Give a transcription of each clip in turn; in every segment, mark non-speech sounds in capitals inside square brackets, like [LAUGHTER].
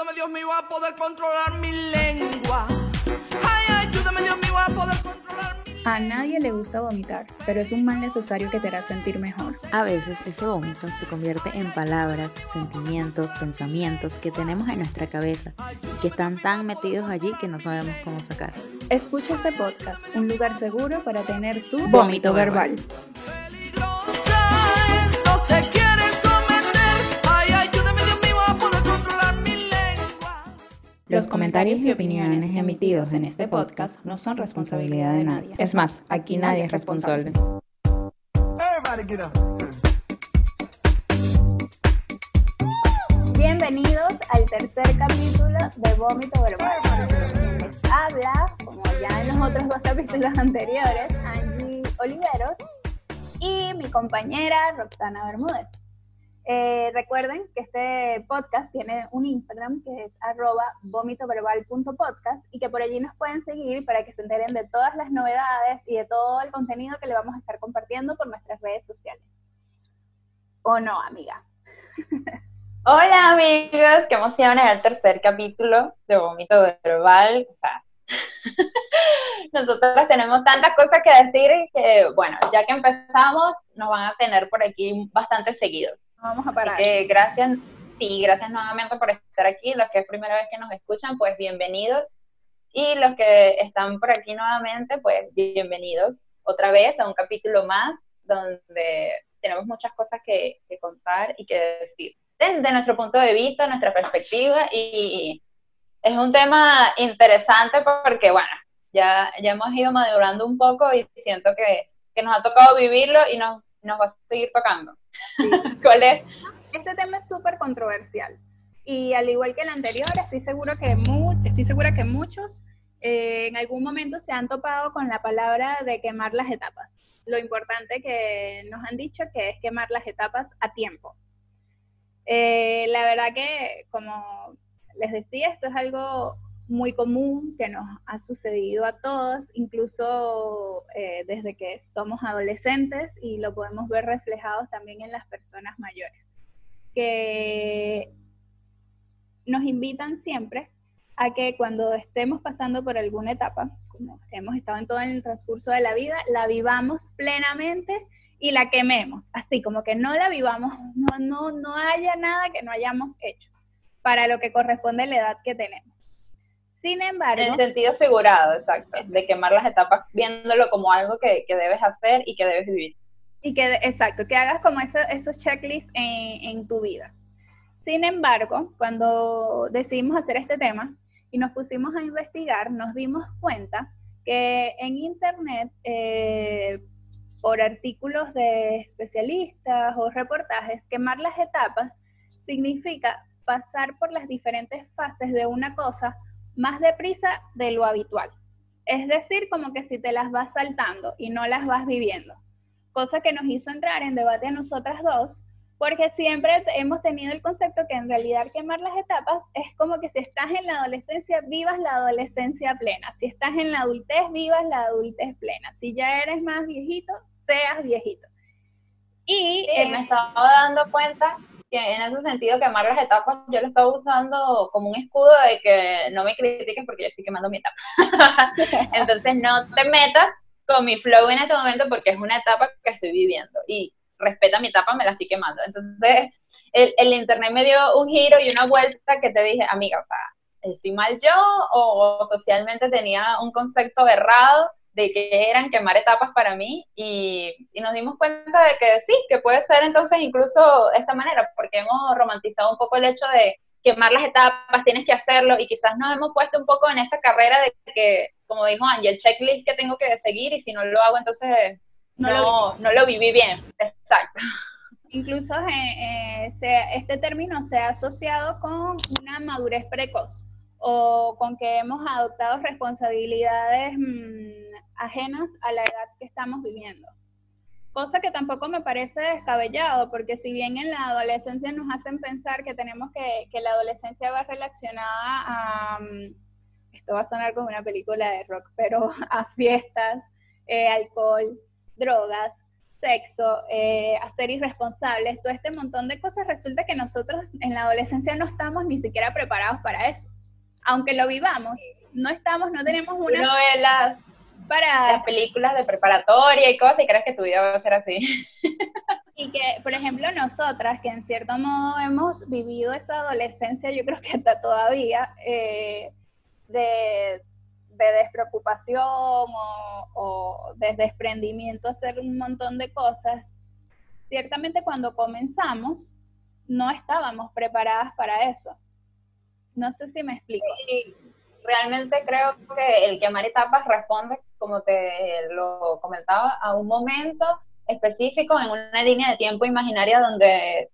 Ayúdame Dios mío a poder controlar mi lengua. Ay, ayúdame Dios mío a poder controlar mi A nadie le gusta vomitar, pero es un mal necesario que te hará sentir mejor. A veces ese vómito se convierte en palabras, sentimientos, pensamientos que tenemos en nuestra cabeza y que están tan metidos allí que no sabemos cómo sacar. Escucha este podcast, un lugar seguro para tener tu Vómito vómito verbal. Peligrosa es, no se quiere someter. Ay, ayúdame Dios mío a poder controlar mi lengua. Los comentarios y opiniones emitidos en este podcast no son responsabilidad de nadie. Es más, aquí nadie es responsable. Everybody get up. Bienvenidos al tercer capítulo de Vómito Verbal. Les habla, como ya en los otros dos capítulos anteriores, Angie Oliveros y mi compañera Roxana Bermúdez. Eh, recuerden que este podcast tiene un Instagram que es arroba vomitoverbal.podcast y que por allí nos pueden seguir para que se enteren de todas las novedades y de todo el contenido que le vamos a estar compartiendo por nuestras redes sociales. ¿O no, amiga? [LAUGHS] Hola amigos, qué emoción es el tercer capítulo de Vómito Verbal. O [LAUGHS] nosotras tenemos tantas cosas que decir que, bueno, ya que empezamos, nos van a tener por aquí bastante seguidos. Vamos a parar. que gracias, sí, gracias nuevamente por estar aquí. Los que es primera vez que nos escuchan, pues bienvenidos. Y los que están por aquí nuevamente, pues bienvenidos otra vez a un capítulo más donde tenemos muchas cosas que, que contar y que decir desde nuestro punto de vista, nuestra perspectiva y es un tema interesante porque, bueno, ya, ya hemos ido madurando un poco y siento que, que nos ha tocado vivirlo y nos, nos va a seguir tocando. [LAUGHS] ¿Cuál es? Este tema es súper controversial y al igual que el anterior, estoy, seguro que mu- estoy segura que muchos eh, en algún momento se han topado con la palabra de quemar las etapas. Lo importante que nos han dicho que es quemar las etapas a tiempo. Eh, la verdad que, como les decía, esto es algo muy común que nos ha sucedido a todos, incluso eh, desde que somos adolescentes y lo podemos ver reflejados también en las personas mayores, que nos invitan siempre a que cuando estemos pasando por alguna etapa, como hemos estado en todo el transcurso de la vida, la vivamos plenamente y la quememos, así como que no la vivamos, no, no, no haya nada que no hayamos hecho para lo que corresponde a la edad que tenemos. Sin embargo, En el sentido figurado, exacto, de quemar las etapas viéndolo como algo que, que debes hacer y que debes vivir. y que, exacto, que hagas como eso- esos checklists en, en tu vida. Sin embargo, cuando decidimos hacer este tema y nos pusimos a investigar, nos dimos cuenta que en Internet, eh, por artículos de especialistas o reportajes, quemar las etapas significa pasar por las diferentes fases de una cosa más deprisa de lo habitual. Es decir, como que si te las vas saltando y no las vas viviendo cosa que nos hizo entrar en debate a nosotras dos, porque siempre hemos tenido el concepto que en realidad quemar las etapas es como que si estás en la adolescencia, vivas la adolescencia plena, si estás en la adultez, vivas la adultez plena, si ya eres más viejito, seas viejito. Y Sí, eh, me estaba dando cuenta que en ese sentido quemar las etapas yo lo estaba usando como un escudo de que no me critiques porque yo estoy quemando mi etapa. [LAUGHS] Entonces no te metas con mi flow en este momento porque es una etapa que estoy viviendo y respeta mi etapa, me la estoy quemando. Entonces el, el internet me dio un giro y una vuelta que te dije, amiga, o sea, ¿estoy mal yo o socialmente tenía un concepto errado de que eran quemar etapas para mí y, y nos dimos cuenta de que sí, que puede ser entonces incluso esta manera, porque hemos romantizado un poco el hecho de quemar las etapas, tienes que hacerlo y quizás nos hemos puesto un poco en esta carrera de que, como dijo Angie, el checklist que tengo que seguir y si no lo hago entonces No no, lo no, lo viví bien. Exacto. incluso eh, eh, se- este término se ha asociado con una madurez precoz o con que hemos adoptado responsabilidades mm, ajenas a la edad que estamos viviendo. Cosa que tampoco me parece descabellado, porque si bien en la adolescencia nos hacen pensar que tenemos que, que la adolescencia va relacionada a, mm, esto va a sonar como una película de rock, pero [LAUGHS] a fiestas, eh, alcohol, drogas, sexo, eh, a ser irresponsables, todo este montón de cosas, resulta que nosotros en la adolescencia no estamos ni siquiera preparados para eso. Aunque lo vivamos, no estamos, no tenemos una Uno ve las, para las películas de preparatoria y cosas y crees que tu vida va a ser así. [LAUGHS] Y que, por ejemplo, nosotras, que en cierto modo hemos vivido esa adolescencia, yo creo que hasta todavía, eh, de, de despreocupación o, o de desprendimiento, hacer un montón de cosas, ciertamente cuando comenzamos no estábamos preparadas para eso. No sé si me explico. Y realmente creo que el quemar etapas responde, como te lo comentaba, a un momento específico en una línea de tiempo imaginaria donde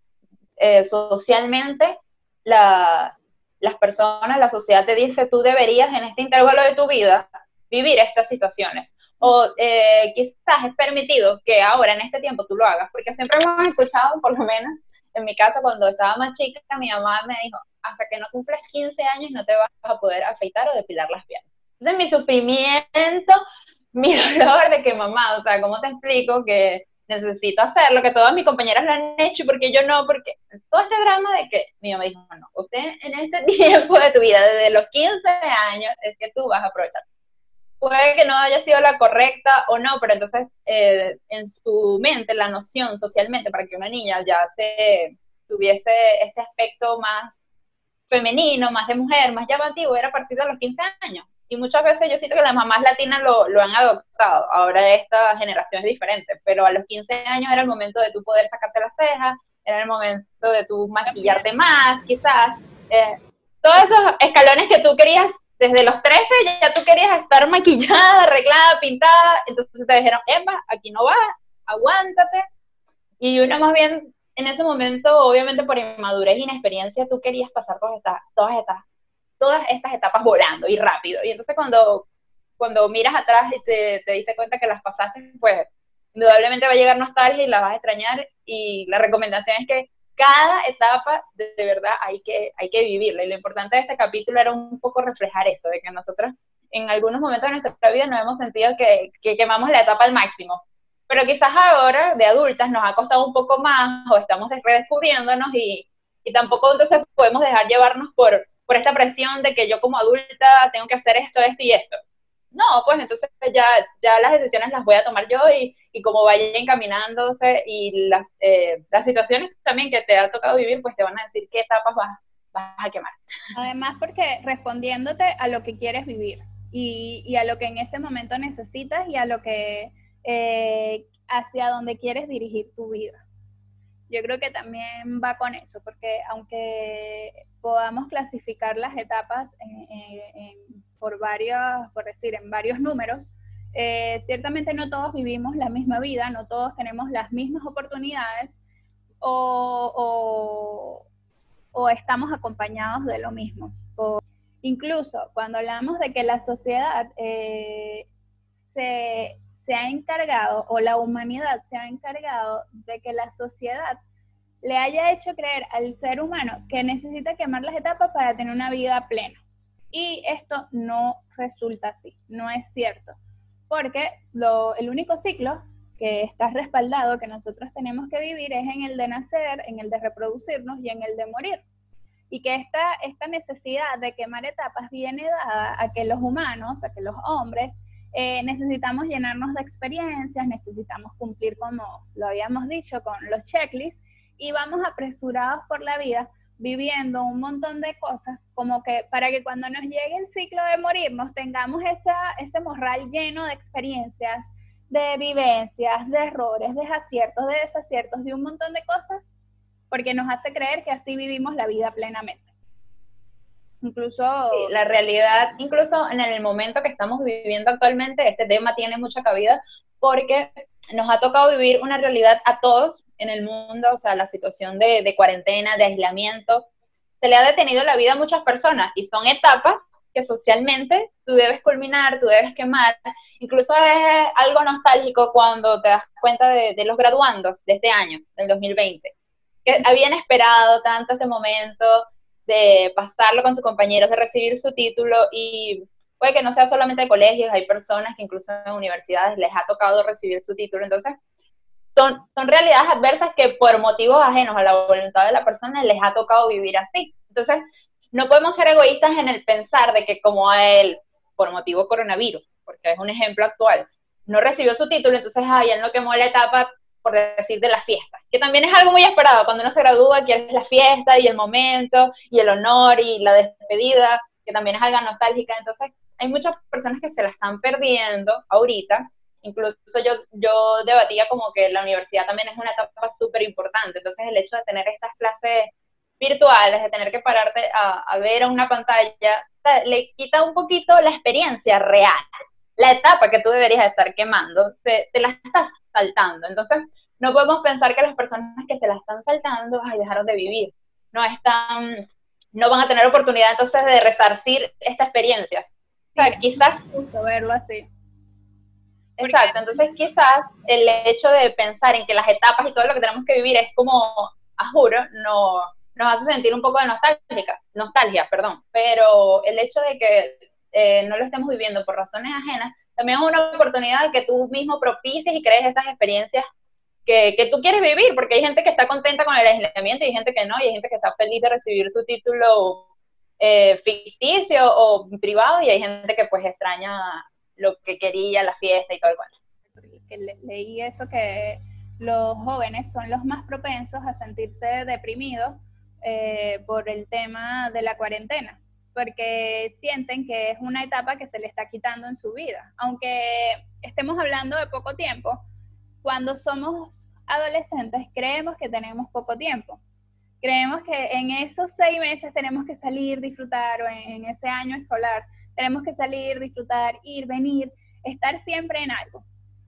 eh, socialmente la, las personas, la sociedad te dice tú deberías en este intervalo de tu vida vivir estas situaciones. O eh, quizás es permitido que ahora en este tiempo tú lo hagas, porque siempre hemos escuchado, por lo menos en mi caso, cuando estaba más chica, mi mamá me dijo, hasta que no cumples 15 años no te vas a poder afeitar o depilar las piernas. Entonces mi sufrimiento, [LAUGHS] mi dolor de que mamá, o sea, ¿cómo te explico que necesito hacerlo, que todas mis compañeras lo han hecho porque yo no? Porque todo este drama de que mi mamá dijo, no, usted en este [LAUGHS] tiempo de tu vida, desde los 15 años, es que tú vas a aprovechar. Puede que no haya sido la correcta o no, pero entonces eh, en su mente, la noción socialmente para que una niña ya se tuviese este aspecto más femenino, más de mujer, más llamativo, era a partir de los 15 años. Y muchas veces yo siento que las mamás latinas lo, han adoptado. Ahora esta generación es diferente, pero a los 15 años era el momento de tú poder sacarte las cejas, era el momento de tú maquillarte más, quizás. Eh, todos esos escalones que tú querías desde los 13, ya tú querías estar maquillada, arreglada, pintada, entonces te dijeron, Emma, aquí no vas, aguántate. Y uno más bien en ese momento, obviamente por inmadurez e inexperiencia, tú querías pasar todas estas, todas estas, todas estas etapas volando y rápido. Y entonces cuando, cuando miras atrás y te, te diste cuenta que las pasaste, pues indudablemente va a llegar nostalgia y la vas a extrañar. Y la recomendación es que cada etapa de, de verdad hay que, hay que vivirla. Y lo importante de este capítulo era un poco reflejar eso, de que nosotros en algunos momentos de nuestra vida nos hemos sentido que, que quemamos la etapa al máximo pero quizás ahora de adultas nos ha costado un poco más o estamos redescubriéndonos y, y tampoco entonces podemos dejar llevarnos por, por esta presión de que yo como adulta tengo que hacer esto, esto y esto. No, pues entonces ya, ya las decisiones las voy a tomar yo y, y como vaya encaminándose y las, eh, las situaciones también que te ha tocado vivir, pues te van a decir qué etapas vas, vas a quemar. Además, porque respondiéndote a lo que quieres vivir y, y a lo que en ese momento necesitas y a lo que eh, hacia donde quieres dirigir tu vida. Yo creo que también va con eso, porque aunque podamos clasificar las etapas por varios, por decir, en varios números, eh, ciertamente no todos vivimos la misma vida, no todos tenemos las mismas oportunidades o, estamos acompañados de lo mismo. Incluso cuando hablamos de que la sociedad eh, se se ha encargado o la humanidad se ha encargado de que la sociedad le haya hecho creer al ser humano que necesita quemar las etapas para tener una vida plena. Y esto no resulta así, no es cierto, porque el único ciclo que está respaldado que nosotros tenemos que vivir es en el de nacer, en el de reproducirnos y en el de morir. Y que esta, esta necesidad de quemar etapas viene dada a que los humanos, a que los hombres, eh, necesitamos llenarnos de experiencias, necesitamos cumplir, como lo habíamos dicho, con los checklists y vamos apresurados por la vida viviendo un montón de cosas, como que para que cuando nos llegue el ciclo de morirnos tengamos esa, ese morral lleno de experiencias, de vivencias, de errores, de aciertos, de desaciertos, de un montón de cosas, porque nos hace creer que así vivimos la vida plenamente. Incluso la realidad, incluso en el momento que estamos viviendo actualmente, este tema tiene mucha cabida porque nos ha tocado vivir una realidad a todos en el mundo, o sea, la situación de, cuarentena, de aislamiento, se le ha detenido la vida a muchas personas y son etapas que socialmente tú debes culminar, tú debes quemar. Incluso es algo nostálgico cuando te das cuenta de, los graduandos de este año, del 2020, que habían esperado tanto este momento, de pasarlo con sus compañeros, de recibir su título y puede que no sea solamente de colegios, hay personas que incluso en universidades les ha tocado recibir su título. Entonces, son, son realidades adversas que por motivos ajenos a la voluntad de la persona les ha tocado vivir así. Entonces, no podemos ser egoístas en el pensar de que como a él, por motivo coronavirus, porque es un ejemplo actual, no recibió su título, entonces ay, él no quemó la etapa, por decir, de la fiesta, que también es algo muy esperado, cuando uno se gradúa, quieres la fiesta y el momento y el honor y la despedida, que también es algo nostálgica, entonces hay muchas personas que se la están perdiendo ahorita, incluso yo, yo debatía como que la universidad también es una etapa súper importante, entonces el hecho de tener estas clases virtuales, de tener que pararte a, a ver a una pantalla, le quita un poquito la experiencia real la etapa que tú deberías estar quemando, se, te la estás saltando. Entonces, no podemos pensar que las personas que se la están saltando, ay, dejaron de vivir. No están, no van a tener oportunidad entonces de resarcir esta experiencia. O sea, quizás... Justo verlo así. Exacto, entonces quizás el hecho de pensar en que las etapas y todo lo que tenemos que vivir es como, a juro, no, nos hace sentir un poco de nostálgica, nostalgia, perdón, pero el hecho de que eh, no lo estemos viviendo por razones ajenas, también es una oportunidad que tú mismo propicies y crees estas experiencias que, que, tú quieres vivir, porque hay gente que está contenta con el aislamiento y hay gente que no, y hay gente que está feliz de recibir su título eh, ficticio o privado, y hay gente que pues extraña lo que quería, la fiesta y todo el leí eso que los jóvenes son los más propensos a sentirse deprimidos eh, por el tema de la cuarentena porque sienten que es una etapa que se le está quitando en su vida. Aunque estemos hablando de poco tiempo, cuando somos adolescentes creemos que tenemos poco tiempo. Creemos que en esos seis meses tenemos que salir, disfrutar, o en, ese año escolar, tenemos que salir, disfrutar, ir, venir, estar siempre en algo.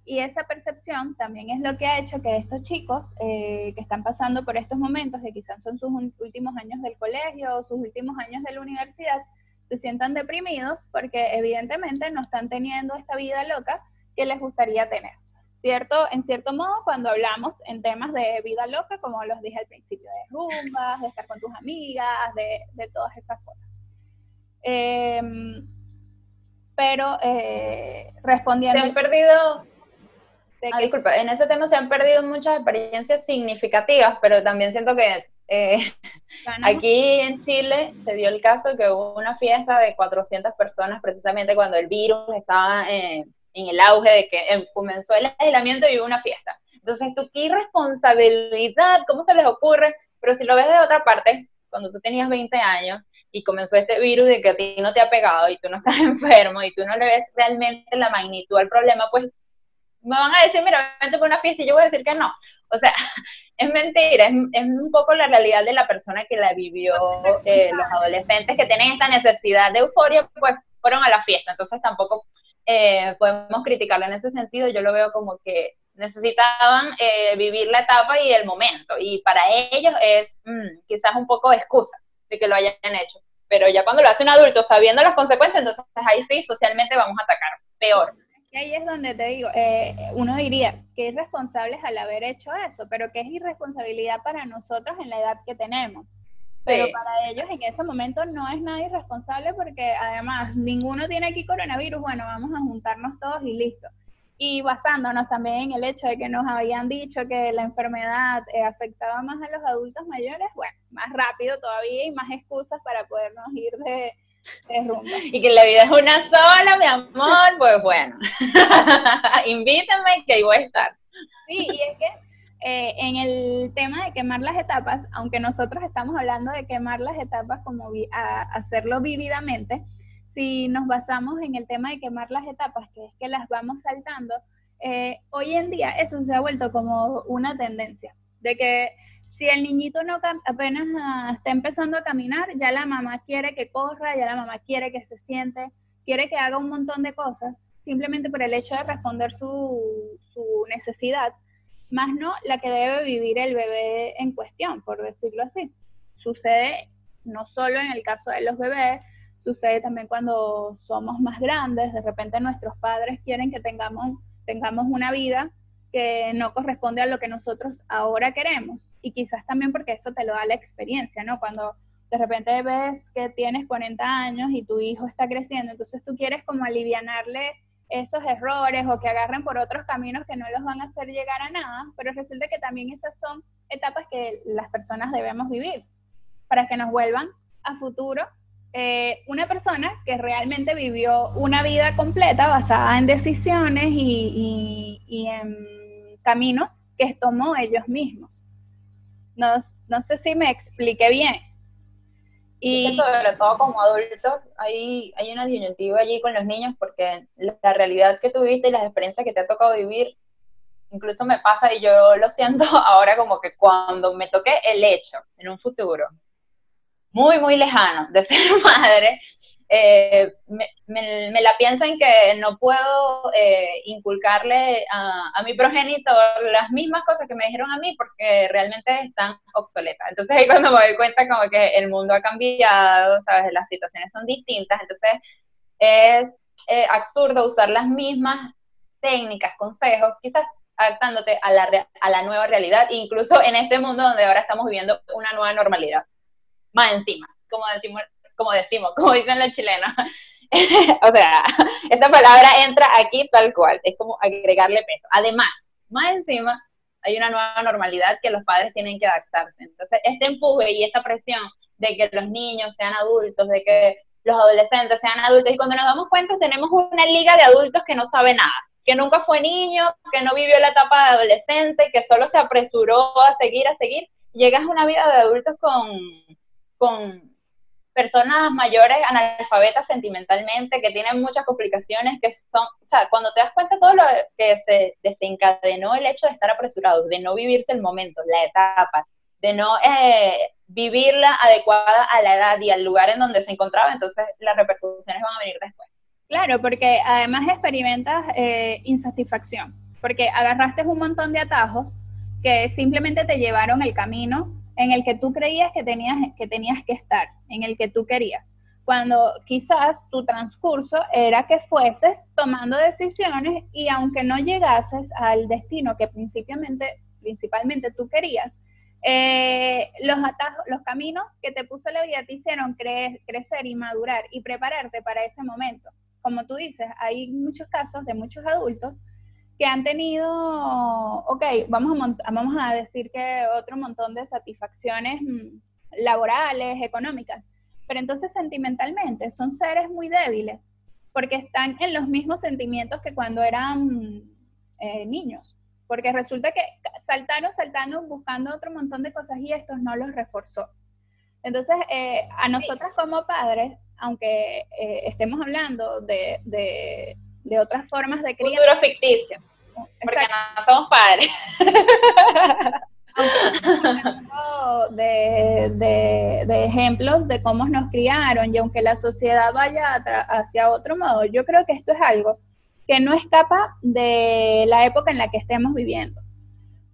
Y esa percepción también es lo que ha hecho que estos chicos eh, que están pasando por estos momentos, que quizás son sus últimos años del colegio o sus últimos años de la universidad, se sientan deprimidos porque evidentemente no están teniendo esta vida loca que les gustaría tener. ¿Cierto? En cierto modo, cuando hablamos en temas de vida loca, como los dije al principio, de rumbas, de estar con tus amigas, de, de todas esas cosas. Em, pero eh, respondiendo... Se perdido Ah, disculpa, en ese tema se han perdido muchas experiencias significativas, pero también siento que eh, [LAUGHS] aquí en Chile se dio el caso que hubo una fiesta de 400 personas precisamente cuando el virus estaba eh, en el auge de que em, comenzó el aislamiento y hubo una fiesta. Entonces, tú, qué irresponsabilidad, ¿cómo se les ocurre? Pero si lo ves de otra parte, cuando tú tenías 20 años y comenzó este virus de que a ti no te ha pegado y tú no estás [LAUGHS] enfermo y tú no le ves realmente la magnitud al problema, pues me van a decir, mira, vente por una fiesta y yo voy a decir que no. O sea, [LAUGHS] es mentira, es, un poco la realidad de la persona que la vivió, eh, los adolescentes que tienen esta necesidad de euforia, pues fueron a la fiesta, entonces tampoco eh, podemos criticarlo en ese sentido, yo lo veo como que necesitaban eh, vivir la etapa y el momento, y para ellos es mm, quizás un poco excusa de que lo hayan hecho, pero ya cuando lo hace un adulto sabiendo las consecuencias, entonces ahí sí, socialmente vamos a atacar peor. Y ahí es donde te digo, eh, uno diría que irresponsables al haber hecho eso, pero que es irresponsabilidad para nosotros en la edad que tenemos. Pero para ellos en ese momento no es nada irresponsable porque además ninguno tiene aquí coronavirus, bueno, vamos a juntarnos todos y listo. Y basándonos también en el hecho de que nos habían dicho que la enfermedad eh, afectaba más a los adultos mayores, bueno, más rápido todavía y más excusas para podernos ir de, y que la vida es una sola, mi amor, pues bueno, [LAUGHS] invítenme que ahí voy a estar. Sí, y es que eh, en el tema de quemar las etapas, aunque nosotros estamos hablando de quemar las etapas como hacerlo vividamente, si nos basamos en el tema de quemar las etapas, que es que las vamos saltando, eh, hoy en día eso se ha vuelto como una tendencia, de que si el niñito no apenas ah, está empezando a caminar, ya la mamá quiere que corra, ya la mamá quiere que se siente, quiere que haga un montón de cosas, simplemente por el hecho de responder su, su necesidad, más no la que debe vivir el bebé en cuestión, por decirlo así. Sucede no solo en el caso de los bebés, sucede también cuando somos más grandes, de repente nuestros padres quieren que tengamos, tengamos una vida que no corresponde a lo que nosotros ahora queremos. Y quizás también porque eso te lo da la experiencia, ¿no? Cuando de repente ves que tienes 40 años y tu hijo está creciendo, entonces tú quieres como alivianarle esos errores o que agarren por otros caminos que no los van a hacer llegar a nada, pero resulta que también esas son etapas que las personas debemos vivir para que nos vuelvan a futuro eh, una persona que realmente vivió una vida completa basada en decisiones y, y, y en caminos que tomó ellos mismos. No, no sé si me expliqué bien. Y sobre todo como adultos hay, hay una disyuntiva allí con los niños porque la realidad que tuviste y las experiencias que te ha tocado vivir, incluso me pasa y yo lo siento [LAUGHS] ahora como que cuando me toque el hecho en un futuro muy, muy lejano de [LAUGHS] ser madre, eh, me, la pienso en que no puedo eh, inculcarle a, a, mi progenitor las mismas cosas que me dijeron a mí porque realmente están obsoletas. Entonces ahí cuando me doy cuenta como que el mundo ha cambiado, ¿sabes? Las situaciones son distintas, entonces es eh, absurdo usar las mismas técnicas, consejos, quizás adaptándote a la, a la nueva realidad, incluso en este mundo donde ahora estamos viviendo una nueva normalidad. Más encima, como decimos como decimos, como dicen los chilenos. [LAUGHS] o sea, esta palabra entra aquí tal cual, es como agregarle peso. Además, más encima, hay una nueva normalidad que los padres tienen que adaptarse. Entonces, este empuje y esta presión de que los niños sean adultos, de que los adolescentes sean adultos, y cuando nos damos cuenta tenemos una liga de adultos que no sabe nada, que nunca fue niño, que no vivió la etapa de adolescente, que solo se apresuró a seguir, a seguir, llegas a una vida de adultos con, con personas mayores analfabetas sentimentalmente, que tienen muchas complicaciones, que son, o sea, cuando te das cuenta todo lo que se desencadenó el hecho de estar apresurados, de no vivirse el momento, la etapa, de no eh, vivirla adecuada a la edad y al lugar en donde se encontraba, entonces las repercusiones van a venir después. Claro, porque además experimentas eh, insatisfacción, porque agarraste un montón de atajos que simplemente te llevaron el camino en el que tú creías que tenías, que tenías que estar, en el que tú querías. Cuando quizás tu transcurso era que fueses tomando decisiones y aunque no llegases al destino que principalmente, principalmente tú querías, eh, los atajos, los caminos que te puso la vida te hicieron crecer y madurar y prepararte para ese momento. Como tú dices, hay muchos casos de muchos adultos que han tenido, ok, vamos a, vamos a decir que otro montón de satisfacciones mm, laborales, económicas, pero entonces sentimentalmente son seres muy débiles, porque están en los mismos sentimientos que cuando eran eh, niños, porque resulta que saltaron, saltaron buscando otro montón de cosas y estos no los reforzó. Entonces, eh, a nosotras como padres, aunque eh, estemos hablando de, de, de, otras formas de crianza. Futuro ficticio porque no somos padres. [LAUGHS] de, de, de, ejemplos de cómo nos criaron y aunque la sociedad vaya hacia otro modo, yo creo que esto es algo que no escapa de la época en la que estemos viviendo.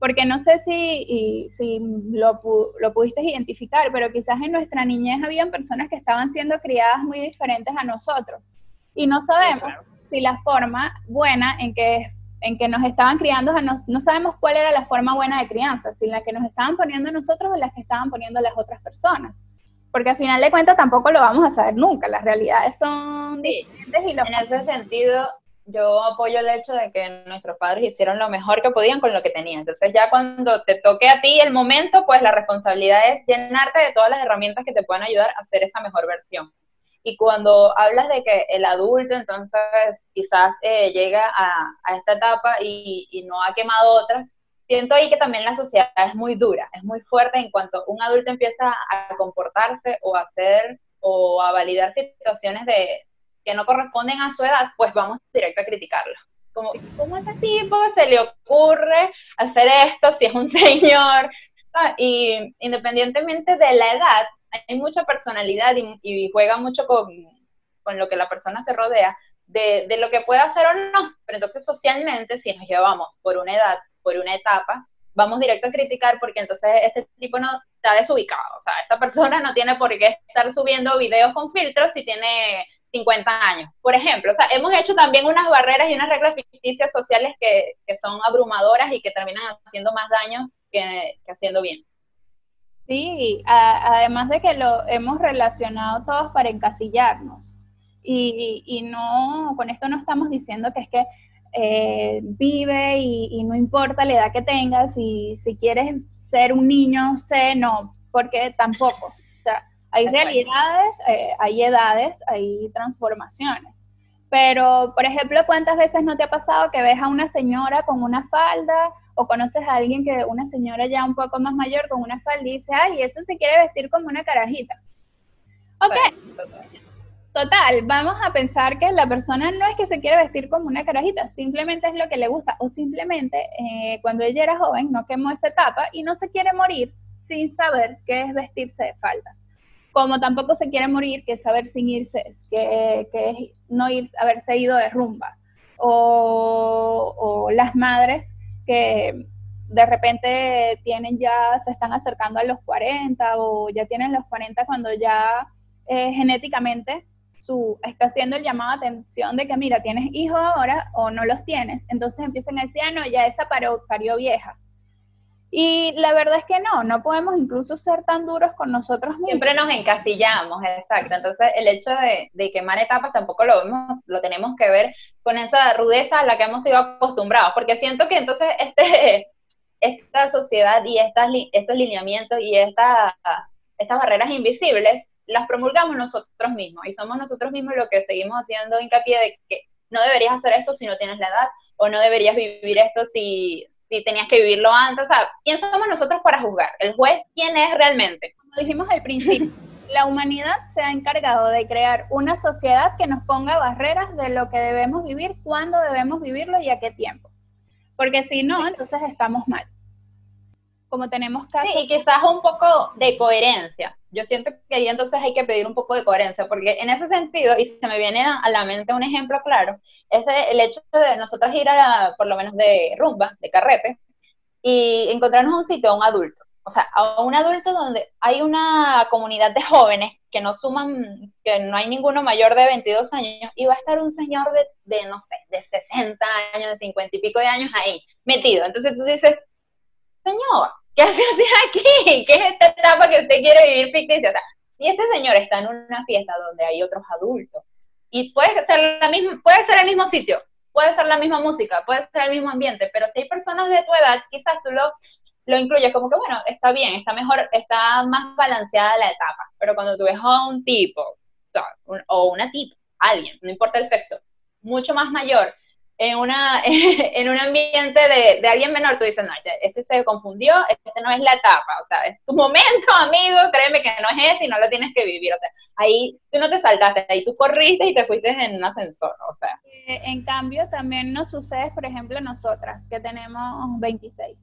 Porque no sé si, si lo, lo pudiste identificar, pero quizás en nuestra niñez habían personas que estaban siendo criadas muy diferentes a nosotros. Y no sabemos si la forma buena en que en que nos estaban criando, no, no sabemos cuál era la forma buena de crianza, si la que nos estaban poniendo nosotros o la que estaban poniendo las otras personas. Porque al final de cuentas tampoco lo vamos a saber nunca, las realidades son diferentes y En ese sentido, yo apoyo el hecho de que nuestros padres hicieron lo mejor que podían con lo que tenían. Entonces ya cuando te toque a ti el momento, pues la responsabilidad es llenarte de todas las herramientas que te puedan ayudar a hacer esa mejor versión. Y cuando hablas de que el adulto entonces quizás eh, llega a, esta etapa y, no ha quemado otras, siento ahí que también la sociedad es muy dura, es muy fuerte en cuanto un adulto empieza a comportarse o a hacer o a validar situaciones de que no corresponden a su edad, pues vamos directo a criticarlo. Como, ¿cómo a ese tipo se le ocurre hacer esto si es un [LAUGHS] señor? Ah, y independientemente de la edad, hay mucha personalidad y, juega mucho con, con, lo que la persona se rodea, de, de, lo que puede hacer o no. Pero entonces socialmente, si nos llevamos por una edad, por una etapa, vamos directo a criticar porque entonces este tipo no está desubicado. O sea, esta persona no tiene por qué estar subiendo videos con filtros si tiene 50 años, por ejemplo. O sea, hemos hecho también unas barreras y unas reglas ficticias sociales que, que son abrumadoras y que terminan haciendo más daño que haciendo bien. Sí, además de que lo hemos relacionado todos para encasillarnos. Y, y no, con esto no estamos diciendo que es que eh, vive y, y no importa la edad que tengas, y si quieres ser un niño, sé, no, porque tampoco. O sea, hay realidades, eh, hay edades, hay transformaciones. Pero, por ejemplo, ¿cuántas veces no te ha pasado que ves a una señora con una falda o conoces a alguien que, una señora ya un poco más mayor con una falda y dice, ay, eso se quiere vestir como una carajita? Ok, total, vamos a pensar que la persona no es que se quiere vestir como una carajita, simplemente es lo que le gusta, o simplemente eh, cuando ella era joven no quemó esa etapa y no se quiere morir sin saber qué es vestirse de falda. Como tampoco se quiere morir que saber sin irse, que, que es no ir, haberse ido de rumba. O, o las madres que de repente tienen ya, se están acercando a los 40 o ya tienen los 40 cuando ya eh, genéticamente su, está haciendo el llamado de atención de que, mira, tienes hijos ahora o no los tienes. Entonces empiezan a decir, ah, no, ya esa parió, parió vieja. Y la verdad es que no, no podemos incluso ser tan duros con nosotros mismos. Siempre nos encasillamos, exacto. Entonces, el hecho de, de quemar etapas tampoco lo vemos, lo tenemos que ver con esa rudeza a la que hemos sido acostumbrados, porque siento que entonces este, [LAUGHS] esta sociedad y estas, estos lineamientos y esta, estas barreras invisibles las promulgamos nosotros mismos y somos nosotros mismos los que seguimos haciendo hincapié de que no deberías hacer esto si no tienes la edad o no deberías vivir esto si, si tenías que vivirlo antes. O sea, ¿quién somos nosotros para juzgar? ¿El juez quién es realmente? como dijimos al principio, la humanidad se ha encargado de crear una sociedad que nos ponga barreras de lo que debemos vivir, cuándo debemos vivirlo y a qué tiempo. Porque si no, entonces estamos mal. Como tenemos casos, Sí, y quizás un poco de coherencia. Yo siento que ahí entonces hay que pedir un poco de coherencia, porque en ese sentido, y se me viene a la mente un ejemplo claro, es de- el hecho de nosotros ir a, por lo menos de rumba, de carrete, y encontrarnos un sitio a un adulto. O sea, a un adulto donde hay una comunidad de jóvenes que no suman, que no hay ninguno mayor de 22 años, y va a estar un señor de, de no sé, de 60 años, de 50 y pico de años ahí, metido. Entonces tú dices, señor, ¿qué hace [LAUGHS] aquí? ¿Qué es esta etapa que usted quiere vivir ficticia? Si este señor está en una fiesta donde hay otros adultos, y puede ser, la misma, puede ser el mismo sitio, puede ser la misma música, puede ser el mismo ambiente, pero si hay personas de tu edad, quizás tú lo, lo incluyes como que, bueno, está bien, está mejor, está más balanceada la etapa, pero cuando tú ves a un tipo, o una tipa, alguien, no importa el sexo, mucho más mayor, en, una, [LAUGHS] en un ambiente de, de alguien menor, tú dices, no, este se confundió, este no es la etapa, o sea, es tu momento, [LAUGHS] amigo, créeme que no es este y no lo tienes que vivir, o sea, ahí tú no te saltaste, ahí tú corriste y te fuiste en un ascensor, o sea, Eh, en cambio, también nos sucede, por ejemplo, nosotras, que tenemos 26,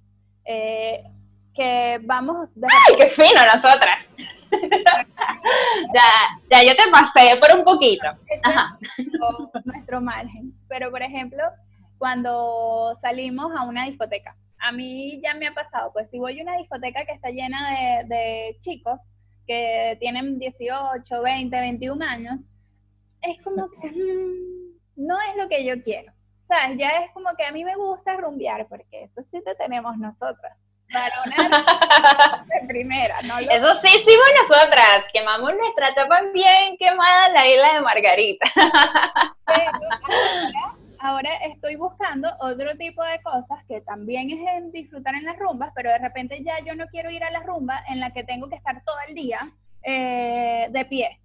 eh, que vamos de ¡ay, qué fino nosotras! [LAUGHS] ya, ya yo te pasé por un poquito. Ajá. nuestro, nuestro margen. Pero, por ejemplo, cuando salimos a una discoteca, a mí ya me ha pasado, pues si voy a una discoteca que está llena de, de chicos que tienen 18, 20, 21 años, es como que mm, no es lo que yo quiero. ¿Sabes? Ya es como que a mí me gusta rumbear, porque eso sí te tenemos nosotras. Una [LAUGHS] de primera, no lo Eso sí hicimos nosotras, quemamos nuestra etapa bien quemada en la isla de Margarita. Pero ahora, ahora estoy buscando otro tipo de cosas que también es en disfrutar en las rumbas, pero de repente ya yo no quiero ir a la rumba en la que tengo que estar todo el día eh, de pie.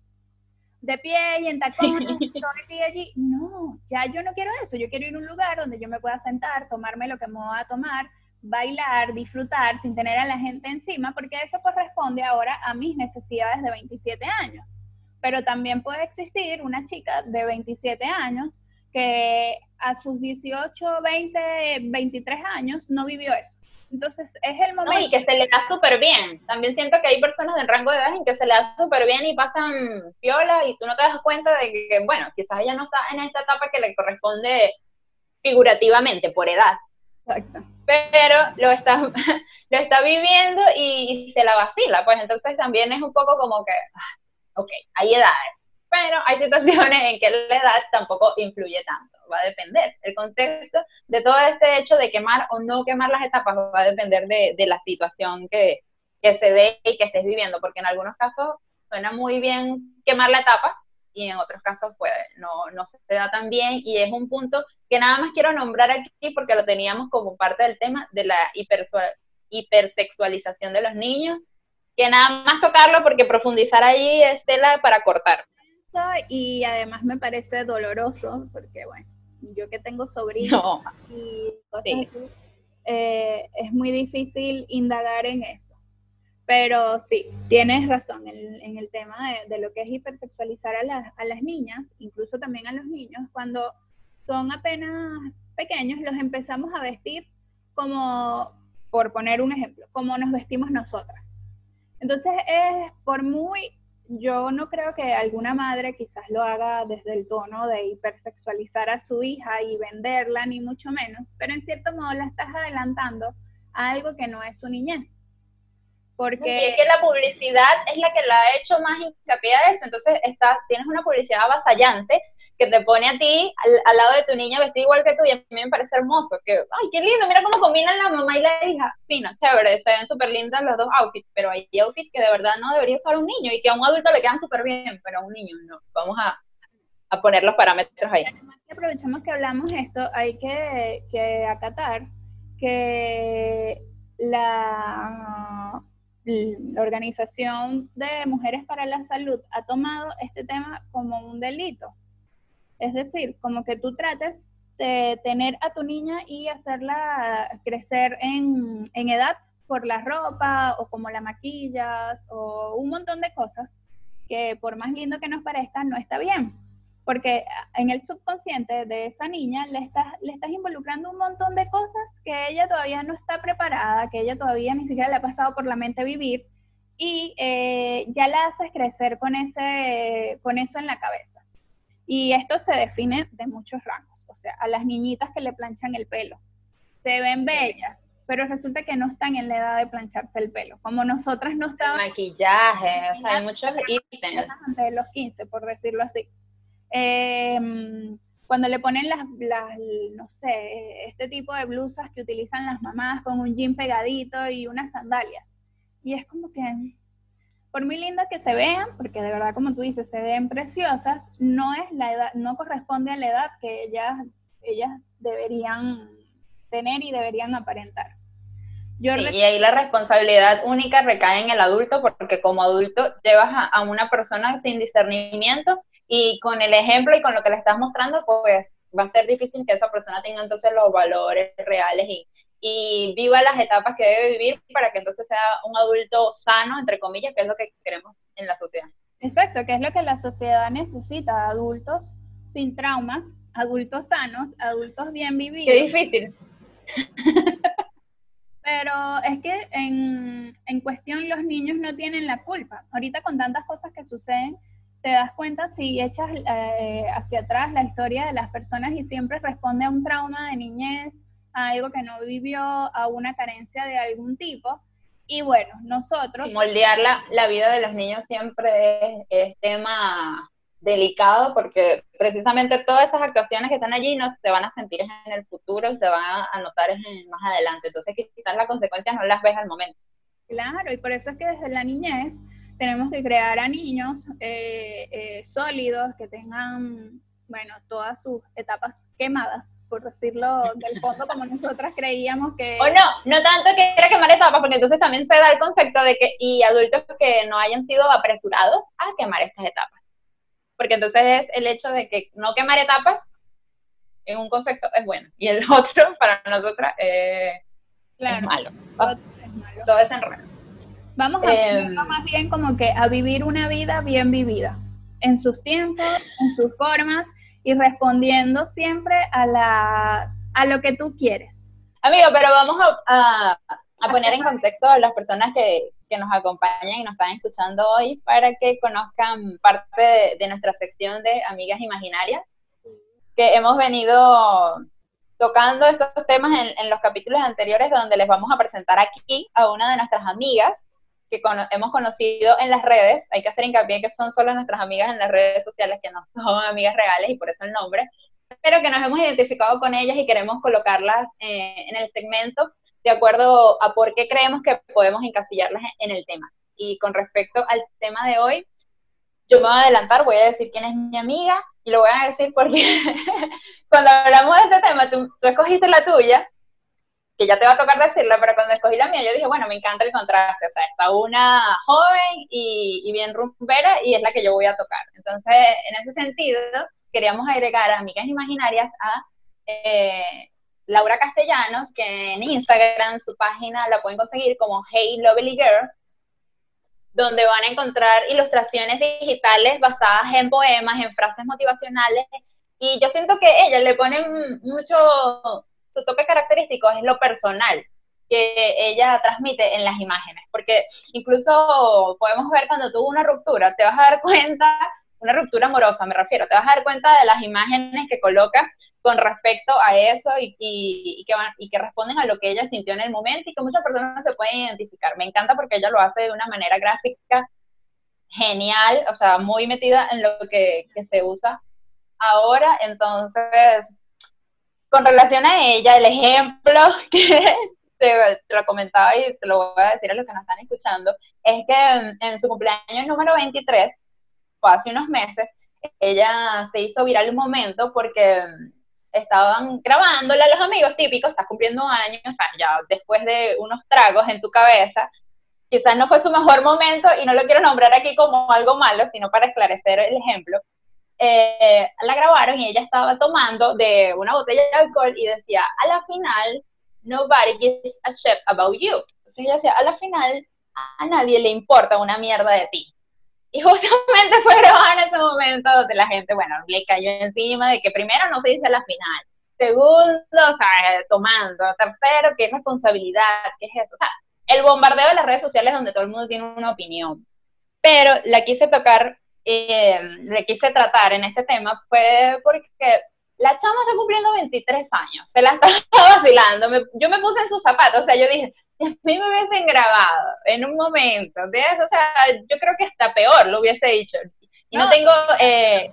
De pie y en tacones, todo el día allí. No, ya yo no quiero eso. Yo quiero ir a un lugar donde yo me pueda sentar, tomarme lo que me voy a tomar, bailar, disfrutar sin tener a la gente encima, porque eso corresponde ahora a mis necesidades de 27 años. Pero también puede existir una chica de 27 años que a sus 18, 20, 23 años no vivió eso. Entonces es el No, y momento. que se le da súper bien. También siento que hay personas del rango de edad en que se le da súper bien y pasan piola y tú no te das cuenta de que, bueno, quizás ella no está en esta etapa que le corresponde figurativamente por edad, Exacto. pero lo está, [LAUGHS] lo está viviendo y, se la vacila, pues entonces también es un poco como que, ah, ok, hay edades, pero hay situaciones en que la edad tampoco influye tanto, va a depender. El contexto de todo este hecho de quemar o no quemar las etapas va a depender de, de la situación que, que se dé y que estés viviendo, porque en algunos casos suena muy bien quemar la etapa y en otros casos pues no, no se da tan bien y es un punto que nada más quiero nombrar aquí porque lo teníamos como parte del tema de la hipersexualización de los niños, que nada más tocarlo porque profundizar ahí es tela para cortar. Y además me parece doloroso porque bueno, yo que tengo sobrinos y cosas así, eh, es muy difícil indagar en eso. Pero sí, tienes razón en, el tema de, lo que es hipersexualizar a, las, a las niñas, incluso también a los niños, cuando son apenas pequeños, los empezamos a vestir como, por poner un ejemplo, como nos vestimos nosotras. Entonces, es por muy, yo no creo que alguna madre quizás lo haga desde el tono de hipersexualizar a su hija y venderla, ni mucho menos, pero en cierto modo la estás adelantando a algo que no es su niñez. Porque... es que la publicidad es la que la ha hecho más hincapié a eso, entonces está, tienes una publicidad avasallante que te pone a ti al, lado de tu niña vestida igual que tú y a mí me parece hermoso, que, ay, qué lindo, mira cómo combinan la mamá y la hija, fino, chévere, se ven súper lindas los dos outfits, pero hay outfits que de verdad no debería usar un niño y que a un adulto le quedan súper bien, pero a un niño no, vamos a, a poner los parámetros ahí. Además que aprovechamos que hablamos esto, hay que, que acatar que la la Organización de Mujeres para la Salud ha tomado este tema como un delito. Es decir, como que tú trates de tener a tu niña y hacerla crecer en, en edad por la ropa o como la maquillas o un montón de cosas que por más lindo que nos parezca no está bien porque en el subconsciente de esa niña le estás, le estás involucrando un montón de cosas que ella todavía no está preparada, que ella todavía ni siquiera le ha pasado por la mente vivir, y eh, ya la haces crecer con, ese, con eso en la cabeza. Y esto se define de muchos rangos, o sea, a las niñitas que le planchan el pelo, se ven bellas, pero resulta que no están en la edad de plancharse el pelo, como nosotras no estábamos. Maquillaje, o sea, hay muchos ítems. Antes de los 15, por decirlo así. Em, cuando le ponen las, las, no sé, este tipo de blusas que utilizan las mamás con un jean pegadito y unas sandalias. Y es como que, por muy lindas que se vean, porque de verdad, como tú dices, se ven preciosas, no es la edad, no corresponde a la edad que ellas, ellas deberían tener y deberían aparentar. y ahí la responsabilidad única recae en el adulto, porque como adulto llevas a una persona sin discernimiento y con el ejemplo y con lo que le estás mostrando, pues va a ser difícil que esa persona tenga entonces los valores reales y, y viva las etapas que debe vivir para que entonces sea un adulto sano, entre comillas, que es lo que queremos en la sociedad. Exacto, que es lo que la sociedad necesita, adultos sin traumas, adultos sanos, adultos bien vividos. Qué difícil. [LAUGHS] Pero es que en, en cuestión los niños no tienen la culpa. Ahorita con tantas cosas que suceden, te das cuenta si echas eh, hacia atrás la historia de las personas y siempre responde a un trauma de niñez, a algo que no vivió, a una carencia de algún tipo. Y bueno, nosotros... moldear la, la, vida de los niños siempre es, tema delicado porque precisamente todas esas actuaciones que están allí no se van a sentir en el futuro, se van a notar más adelante. Entonces quizás las consecuencias no las ves al momento. Claro, y por eso es que desde la niñez tenemos que crear a niños eh, eh, sólidos que tengan, bueno, todas sus etapas quemadas, por decirlo del fondo, como [LAUGHS] nosotras creíamos que... O no, no tanto que era quemar etapas, porque entonces también se da el concepto de que, y adultos que no hayan sido apresurados a quemar estas etapas. Porque entonces es el hecho de que no quemar etapas en un concepto es bueno, y el [LAUGHS] otro para nosotras es malo. Todo es malo. Todo es enredo. Vamos a eh, más bien como que a vivir una vida bien vivida, en sus tiempos, en sus formas y respondiendo siempre a, la, a lo que tú quieres. Amigo, pero vamos a, a, poner en contexto a las personas que, que, nos acompañan y nos están escuchando hoy para que conozcan parte de, nuestra sección de Amigas Imaginarias, que hemos venido tocando estos temas en, en, los capítulos anteriores donde les vamos a presentar aquí a una de nuestras amigas que hemos conocido en las redes, hay que hacer hincapié que son solo nuestras amigas en las redes sociales, que no [LAUGHS] son amigas reales y por eso el nombre, pero que nos hemos identificado con ellas y queremos colocarlas eh, en el segmento de acuerdo a por qué creemos que podemos encasillarlas en el tema. Y con respecto al tema de hoy, yo me voy a adelantar, voy a decir quién es mi amiga y lo voy a decir porque [LAUGHS] cuando hablamos de este tema, tú, tú escogiste la tuya, que ya te va a tocar decirla, pero cuando escogí la mía, yo dije, bueno, me encanta el contraste, o sea, está una joven y, bien rumbera y es la que yo voy a tocar. Entonces, en ese sentido, queríamos agregar a Amigas Imaginarias a eh, Laura Castellanos, que en Instagram su página la pueden conseguir como Hey Lovely Girl, donde van a encontrar ilustraciones digitales basadas en poemas, en frases motivacionales, y yo siento que ella le pone mucho, su toque característico es lo personal que ella transmite en las imágenes, porque incluso podemos ver cuando tuvo una ruptura, te vas a dar cuenta, una ruptura amorosa me refiero, te vas a dar cuenta de las imágenes que coloca con respecto a eso y, y, que van, y que responden a lo que ella sintió en el momento y que muchas personas se pueden identificar. Me encanta porque ella lo hace de una manera gráfica genial, o sea, muy metida en lo que, que se usa ahora. Entonces, con relación a ella, el ejemplo [LAUGHS] que te, te, lo comentaba y te lo voy a decir a los que nos están escuchando, es que en, en su cumpleaños número 23, fue hace unos meses, ella se hizo viral un momento porque estaban grabándole a los amigos típicos, estás cumpliendo años, o sea, ya después de unos tragos en tu cabeza, quizás no fue su mejor momento y no lo quiero nombrar aquí como algo malo, sino para esclarecer el ejemplo. Eh, la grabaron y ella estaba tomando de una botella de alcohol y decía, a la final, nobody gives a shit about you. Entonces ella decía, a la final, a nadie le importa una mierda de ti. Y [LAUGHS] justamente fue grabado en ese momento donde la gente, bueno, le cayó encima de que primero no se dice la final, segundo, o sea, tomando, tercero, qué responsabilidad, qué es eso. O sea, el bombardeo de las redes sociales donde todo el mundo tiene una opinión. Pero la quise tocar, eh, le quise tratar en este tema fue porque la chama está cumpliendo 23 años, se la estaba vacilando, me, yo me puse en sus zapatos, o sea, yo dije, si a mí me hubiesen grabado en un momento eso, o sea, yo creo que hasta peor lo hubiese dicho. Y no, no tengo... Eh,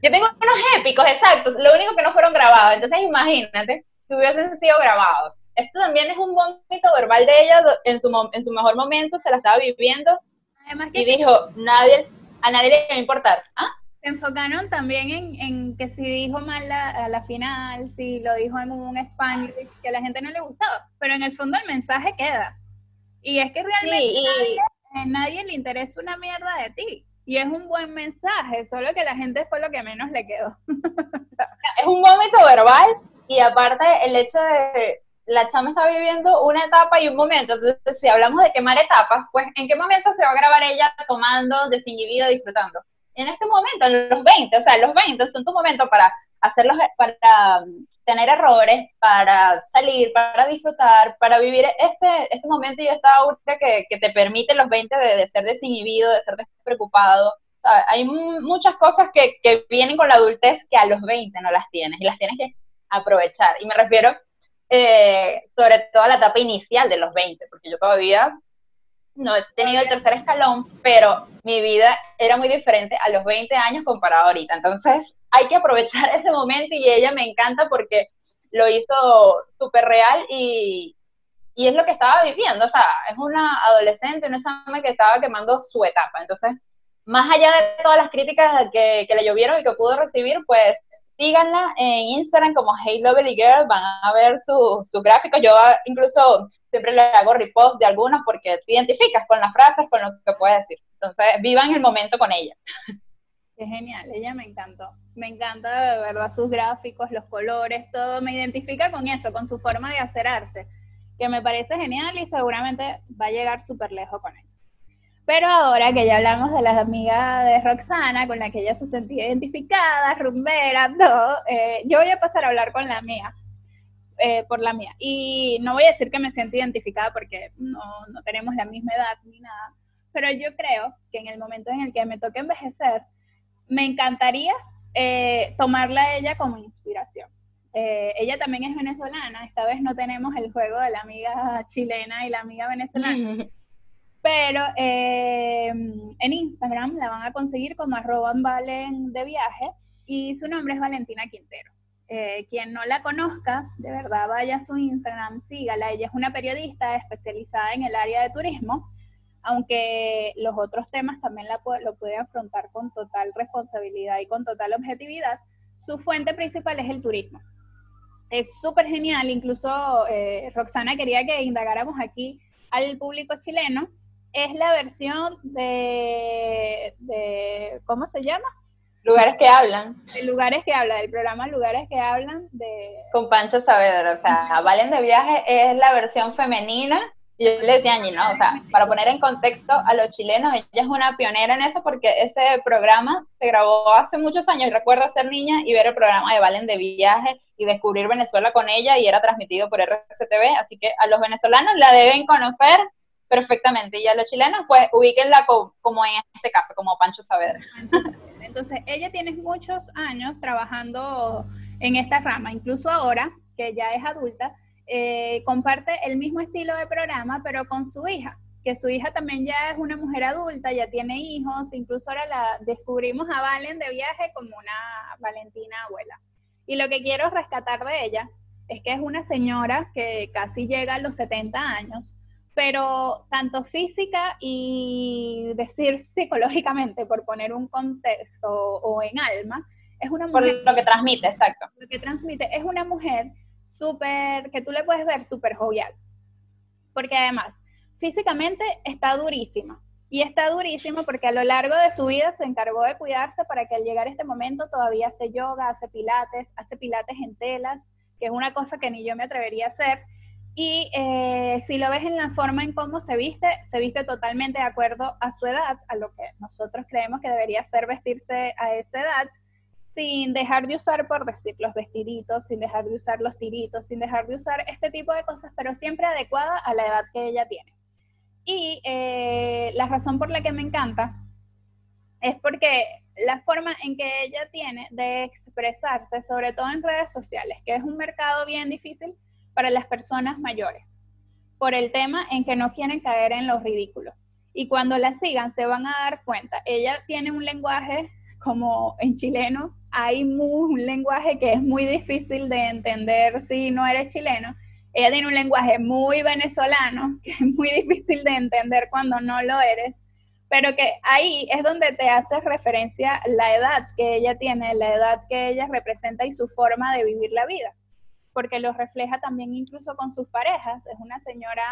yo tengo unos épicos, exactos, lo único que no fueron grabados. Entonces imagínate si hubiesen sido grabados. Esto también es un vómito verbal de ella en su, en su mejor momento, se la estaba viviendo Además que y dijo, nadie, a nadie le va a importar. ¿Ah? Se enfocaron también en, en, que si dijo mal la, a la final, si lo dijo en un español que a la gente no le gustaba, pero en el fondo el mensaje queda. Y es que realmente sí, y... a nadie le interesa una mierda de ti. Y es un buen mensaje, solo que la gente fue lo que menos le quedó. [LAUGHS] es un vómito verbal y aparte el hecho de la chama está viviendo una etapa y un momento. Entonces, si hablamos de quemar etapas, pues ¿en qué momento se va a grabar ella tomando, desinhibida, disfrutando? en este momento, en los 20, o sea, los 20 son tu momento para hacerlos, para um, tener errores, para salir, para disfrutar, para vivir este, este momento y esta aura que, que te permite los 20 de, de, ser desinhibido, de ser despreocupado. O hay muchas cosas que, que vienen con la adultez que a los 20 no las tienes y las tienes que aprovechar. Y me refiero eh, sobre todo a la etapa inicial de los 20, porque yo todavía no he tenido el tercer escalón, pero mi vida era muy diferente a los 20 años comparado ahorita. Entonces, hay que aprovechar [LAUGHS] ese momento y ella me encanta porque lo hizo súper real y, y, es lo que estaba viviendo. O sea, es una adolescente, una chama que estaba quemando su etapa. Entonces, más allá de todas las críticas que, que le llovieron y que pudo recibir, pues síganla en Instagram como Hey Lovely Girl, van a ver sus su gráficos. Yo incluso siempre le hago repost de algunos porque te identificas con las frases, con lo que puedes decir. Entonces, vivan el momento con ella. Qué genial, ella me encantó. Me encanta de verdad sus gráficos, los colores, todo. Me identifica con eso, con su forma de hacer arte, que me parece genial y seguramente va a llegar súper lejos con eso. Pero ahora que ya hablamos de las amigas de Roxana, con la que ella se sentía identificada, rumbera, todo, eh, yo voy a pasar a hablar con la mía, eh, por la mía. Y no voy a decir que me siento identificada porque no, no tenemos la misma edad ni nada, pero yo creo que en el momento en el que me toque envejecer, me encantaría eh, tomarla a ella como inspiración. Ella también es venezolana, esta vez no tenemos el juego de la amiga chilena y la amiga venezolana. [LAUGHS] Pero eh, en Instagram la van a conseguir como arroba de viaje y su nombre es Valentina Quintero. Eh, quien no la conozca, de verdad vaya a su Instagram, sígala. Ella es una periodista especializada en el área de turismo. aunque los otros temas también la, lo puede afrontar con total responsabilidad y con total objetividad, su fuente principal es el turismo. Es súper genial, incluso eh, Roxana quería que indagáramos aquí al público chileno, es la versión de, de ¿cómo se llama? Lugares que hablan. De lugares que hablan, del programa Lugares que hablan de... Con Pancho Saavedra, o sea, Valen de Viaje es la versión femenina y yo le decía a Gina, o sea, para poner en contexto a los chilenos, ella es una pionera en eso porque ese programa se grabó hace muchos años. Recuerdo ser niña y ver el programa de Valen de Viaje y descubrir Venezuela con ella y era transmitido por RCTV, así que a los venezolanos la deben conocer perfectamente y a los chilenos pues ubíquenla como, en este caso, como Pancho Saavedra. Entonces, ella tiene muchos años trabajando en esta rama, incluso ahora que ya es adulta, eh, comparte el mismo estilo de programa, pero con su hija, que su hija también ya es una mujer adulta, ya tiene hijos, incluso ahora la descubrimos a Valen de viaje como una Valentina abuela. Y lo que quiero rescatar de ella es que es una señora que casi llega a los 70 años, pero tanto física y decir psicológicamente, por poner un contexto o en alma, es una mujer... Por lo que transmite, exacto. Lo que transmite es una mujer súper, que tú le puedes ver súper jovial. Porque además, físicamente está durísima. Y está durísima porque a lo largo de su vida se encargó de cuidarse para que al llegar a este momento todavía hace yoga, hace pilates, hace pilates en telas, que es una cosa que ni yo me atrevería a hacer. Y eh, si lo ves en la forma en cómo se viste, se viste totalmente de acuerdo a su edad, a lo que nosotros creemos que debería ser vestirse a esa edad sin dejar de usar, por decir, los vestiditos, sin dejar de usar los tiritos, sin dejar de usar este tipo de cosas, pero siempre adecuada a la edad que ella tiene. Y eh, la razón por la que me encanta es porque la forma en que ella tiene de expresarse, sobre todo en redes sociales, que es un mercado bien difícil para las personas mayores, por el tema en que no quieren caer en los ridículos. Y cuando la sigan se van a dar cuenta, ella tiene un lenguaje como en chileno hay un lenguaje que es muy difícil de entender si no eres chileno. Ella tiene un lenguaje muy venezolano, [LAUGHS] que es muy difícil de entender cuando no lo eres, pero que ahí es donde te hace referencia la edad que ella tiene, la edad que ella representa y su forma de vivir la vida, porque lo refleja también incluso con sus parejas. Es una señora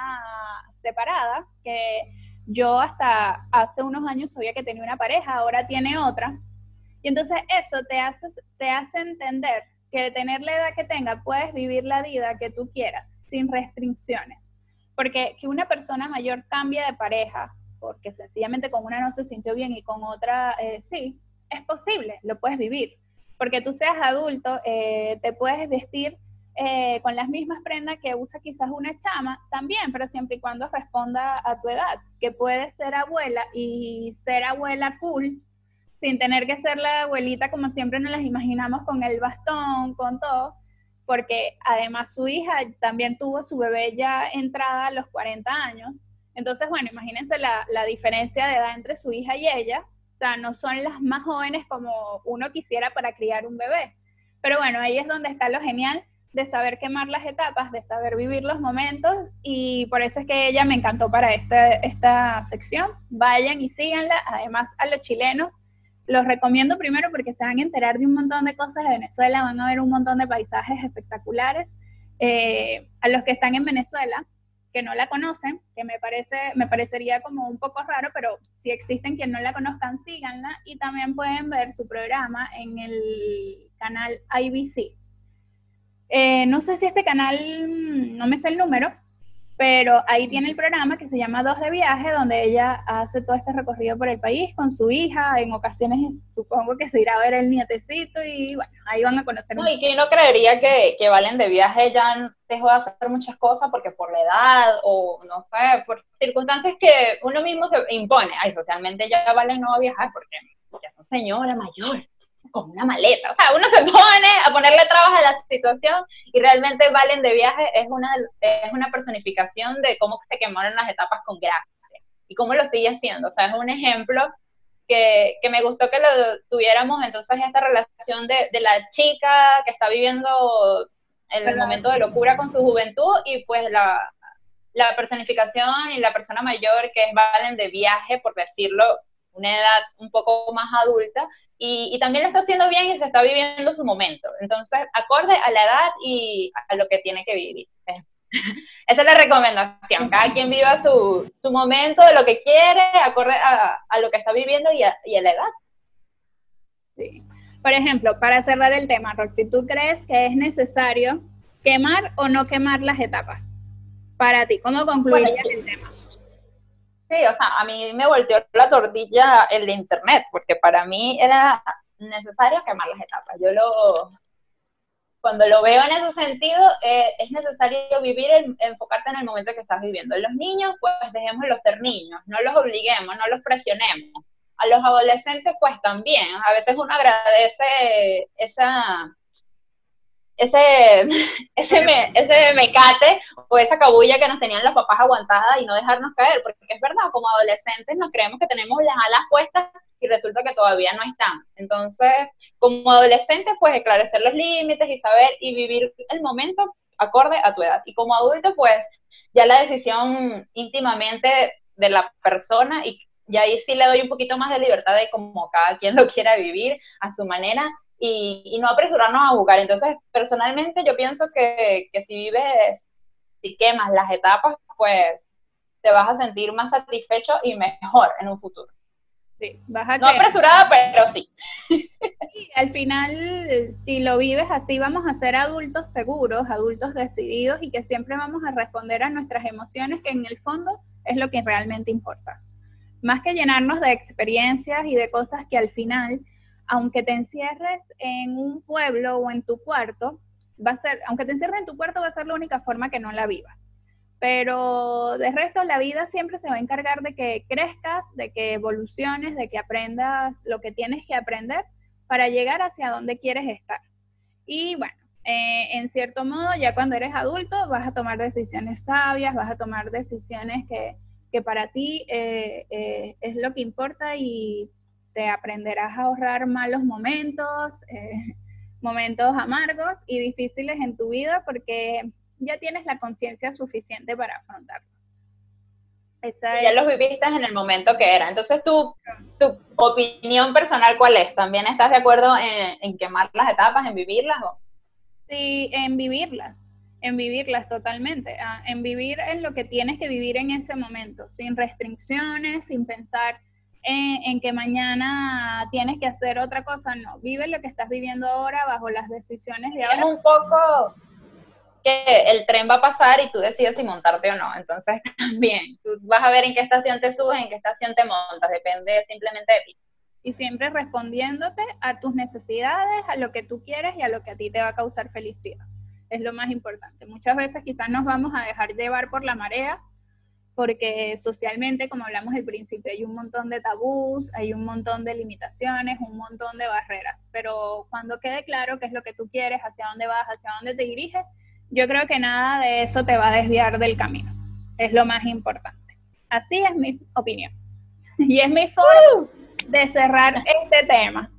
separada que yo hasta hace unos años sabía que tenía una pareja, ahora tiene otra, y entonces eso te hace, te hace entender que de tener la edad que tenga puedes vivir la vida que tú quieras, sin restricciones. Porque que una persona mayor cambie de pareja, porque sencillamente con una no se sintió bien y con otra eh, sí, es posible, lo puedes vivir. Porque tú seas adulto, eh, te puedes vestir eh, con las mismas prendas que usa quizás una chama, también, pero siempre y cuando responda a tu edad, que puedes ser abuela y ser abuela cool sin tener que ser la abuelita como siempre nos las imaginamos con el bastón, con todo, porque además su hija también tuvo su bebé ya entrada a los 40 años. Entonces, bueno, imagínense la, la diferencia de edad entre su hija y ella. O sea, no son las más jóvenes como uno quisiera para criar un bebé. Pero bueno, ahí es donde está lo genial de saber quemar las etapas, de saber vivir los momentos y por eso es que ella me encantó para esta, esta sección. Vayan y síganla. Además, a los chilenos los recomiendo primero porque se van a enterar de un montón de cosas de Venezuela, van a ver un montón de paisajes espectaculares. Eh, a los que están en Venezuela, que no la conocen, que me parece, me parecería como un poco raro, pero si existen quien no la conozcan, síganla y también pueden ver su programa en el canal IBC. Eh, no sé si este canal, no me sé el número, pero ahí tiene el programa que se llama Dos de Viaje, donde ella hace todo este recorrido por el país con su hija, en ocasiones supongo que se irá a ver el nietecito y bueno, ahí van a conocer. No, y que no creería que, que Valen de Viaje ya dejó de hacer muchas cosas porque por la edad o no sé, por circunstancias que uno mismo se impone. Ay, socialmente ya Valen no va a viajar porque ya es una señora mayor con una maleta. O sea, uno se [LAUGHS] pone a ponerle trabas a la situación y realmente Valen de Viaje es una, es una personificación de cómo se quemaron las etapas con gracia y cómo lo sigue haciendo. O sea, es un ejemplo que, que me gustó que lo tuviéramos entonces esta relación de, de la chica que está viviendo el momento de locura con su juventud y pues la, la personificación y la persona mayor que es Valen de viaje, por decirlo, una edad un poco más adulta, y, y, también lo está haciendo bien y se está viviendo su momento. Entonces, acorde a la edad y a lo que tiene que vivir. [LAUGHS] Esa es la recomendación. Cada quien viva su, su momento de lo que quiere, acorde a, a lo que está viviendo y a, y a la edad. Sí. Por ejemplo, para cerrar el tema, Roxy, ¿tú crees que es necesario quemar o no quemar las etapas? Para ti, ¿cómo concluirías Bueno, el tema? Sí, o sea, a mí me volteó la tortilla el internet, porque para mí era necesario quemar las etapas. Yo lo, cuando lo veo en ese sentido, eh, es necesario vivir, el, enfocarte en el momento que estás viviendo. Los niños, pues dejémoslos ser niños, no los obliguemos, no los presionemos. A los adolescentes, pues también. A veces uno agradece esa, ese, [LAUGHS] ese, me, ese mecate o esa cabulla que nos tenían los papás aguantada y no dejarnos caer, porque es verdad, como adolescentes nos creemos que tenemos las alas puestas y resulta que todavía no están. Entonces, como adolescentes, pues esclarecer los límites y saber y vivir el momento acorde a tu edad. Y como adulto, pues ya la decisión íntimamente de la persona y, y ahí sí le doy un poquito más de libertad de como cada quien lo quiera vivir a su manera y, y, no apresurarnos a jugar. Entonces, personalmente yo pienso que, que, si vives, si quemas las etapas, pues te vas a sentir más satisfecho y mejor en un futuro. Sí, vas a no apresurada, pero sí. sí. Al final, si lo vives así, vamos a ser adultos seguros, adultos decididos y que siempre vamos a responder a nuestras emociones, que en el fondo es lo que realmente importa. Más que llenarnos de experiencias y de cosas que al final aunque te encierres en un pueblo o en tu cuarto, va a ser, aunque te encierres en tu cuarto, va a ser la única forma que no la vivas. Pero de resto, la vida siempre se va a encargar de que crezcas, de que evoluciones, de que aprendas lo que tienes que aprender para llegar hacia donde quieres estar. Y bueno, eh, en cierto modo, ya cuando eres adulto, vas a tomar decisiones sabias, vas a tomar decisiones que, para ti eh, eh, es lo que importa y te aprenderás a ahorrar malos momentos, eh, [LAUGHS] momentos amargos y difíciles en tu vida porque ya tienes la conciencia suficiente para afrontarlo. Esa ya es... los viviste en el momento que era. Entonces, tu, tu opinión personal, ¿cuál es? ¿También estás de acuerdo en, en quemar las etapas, en vivirlas? O? Sí, en vivirlas, en vivirlas totalmente, ah, en vivir en lo que tienes que vivir en ese momento, sin restricciones, sin pensar en, en, que mañana tienes que hacer otra cosa, no, vive lo que estás viviendo ahora bajo las decisiones de ahora. Es un poco que el tren va a pasar y tú decides si montarte o no, entonces [LAUGHS] también, tú vas a ver en qué estación te subes, en qué estación te montas, depende simplemente de ti. Y siempre respondiéndote a tus necesidades, a lo que tú quieres y a lo que a ti te va a causar felicidad. Es lo más importante. Muchas veces quizás nos vamos a dejar llevar por la marea, porque socialmente, como hablamos al principio, hay un montón de tabús, hay un montón de limitaciones, un montón de barreras, pero cuando quede claro qué es lo que tú quieres, hacia dónde vas, hacia dónde te diriges, yo creo que nada de eso te va a desviar del camino, es lo más importante. Así es mi opinión. [LAUGHS] Y es mi forma de cerrar este tema,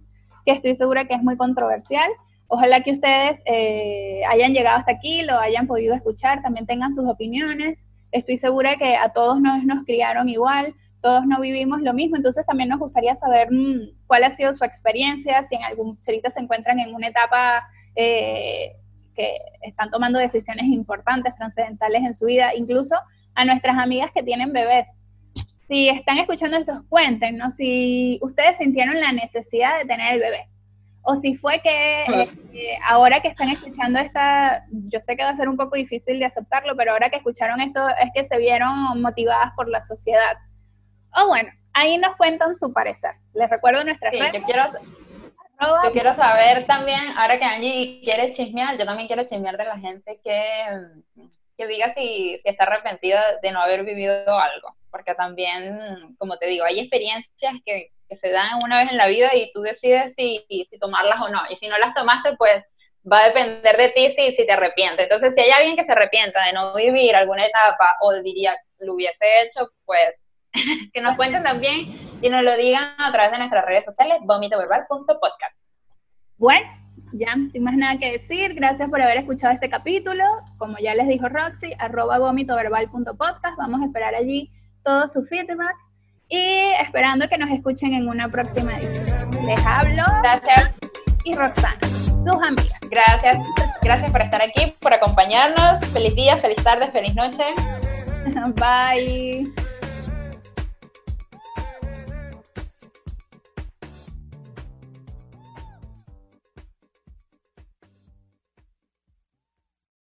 que estoy segura que es muy controversial. Ojalá que ustedes eh, hayan llegado hasta aquí, lo hayan podido escuchar, también tengan sus opiniones estoy segura que a todos nos, nos criaron igual, todos no vivimos lo mismo, entonces también nos gustaría saber mmm, cuál ha sido su experiencia, si en algún, si ahorita se encuentran en una etapa eh, que están tomando decisiones importantes, trascendentales en su vida, incluso a nuestras amigas que tienen bebés. Si están escuchando estos, cuéntenos si ustedes sintieron la necesidad de tener el bebé o si fue que eh, ahora que están escuchando esta, yo sé que va a ser un poco difícil de aceptarlo, pero ahora que escucharon esto es que se vieron motivadas por la sociedad. O bueno, ahí nos cuentan su parecer. Les recuerdo nuestra sí, yo quiero, yo quiero saber también, ahora que Angie quiere chismear, yo también quiero chismear de la gente que, que diga si, si está arrepentida de no haber vivido algo, porque también, como te digo, hay experiencias que que se dan una vez en la vida y tú decides si, si tomarlas o no. Y si no las tomaste, pues va a depender de ti si, si te arrepientes. Entonces, si hay alguien que se arrepienta de no vivir alguna etapa o diría lo hubiese hecho, pues [LAUGHS] que nos cuenten también y nos lo digan a través de nuestras redes sociales, vomitoverbal.podcast. Bueno, ya, sin más nada que decir, gracias por haber escuchado este capítulo. Como ya les dijo Roxy, arroba vomitoverbal.podcast. Vamos a esperar allí todo su feedback y esperando que nos escuchen en una próxima edición. Les hablo Gracias, y Roxana, sus amigas. gracias, gracias por estar aquí, por acompañarnos. Feliz día, feliz tarde, feliz noche. [LAUGHS] Bye.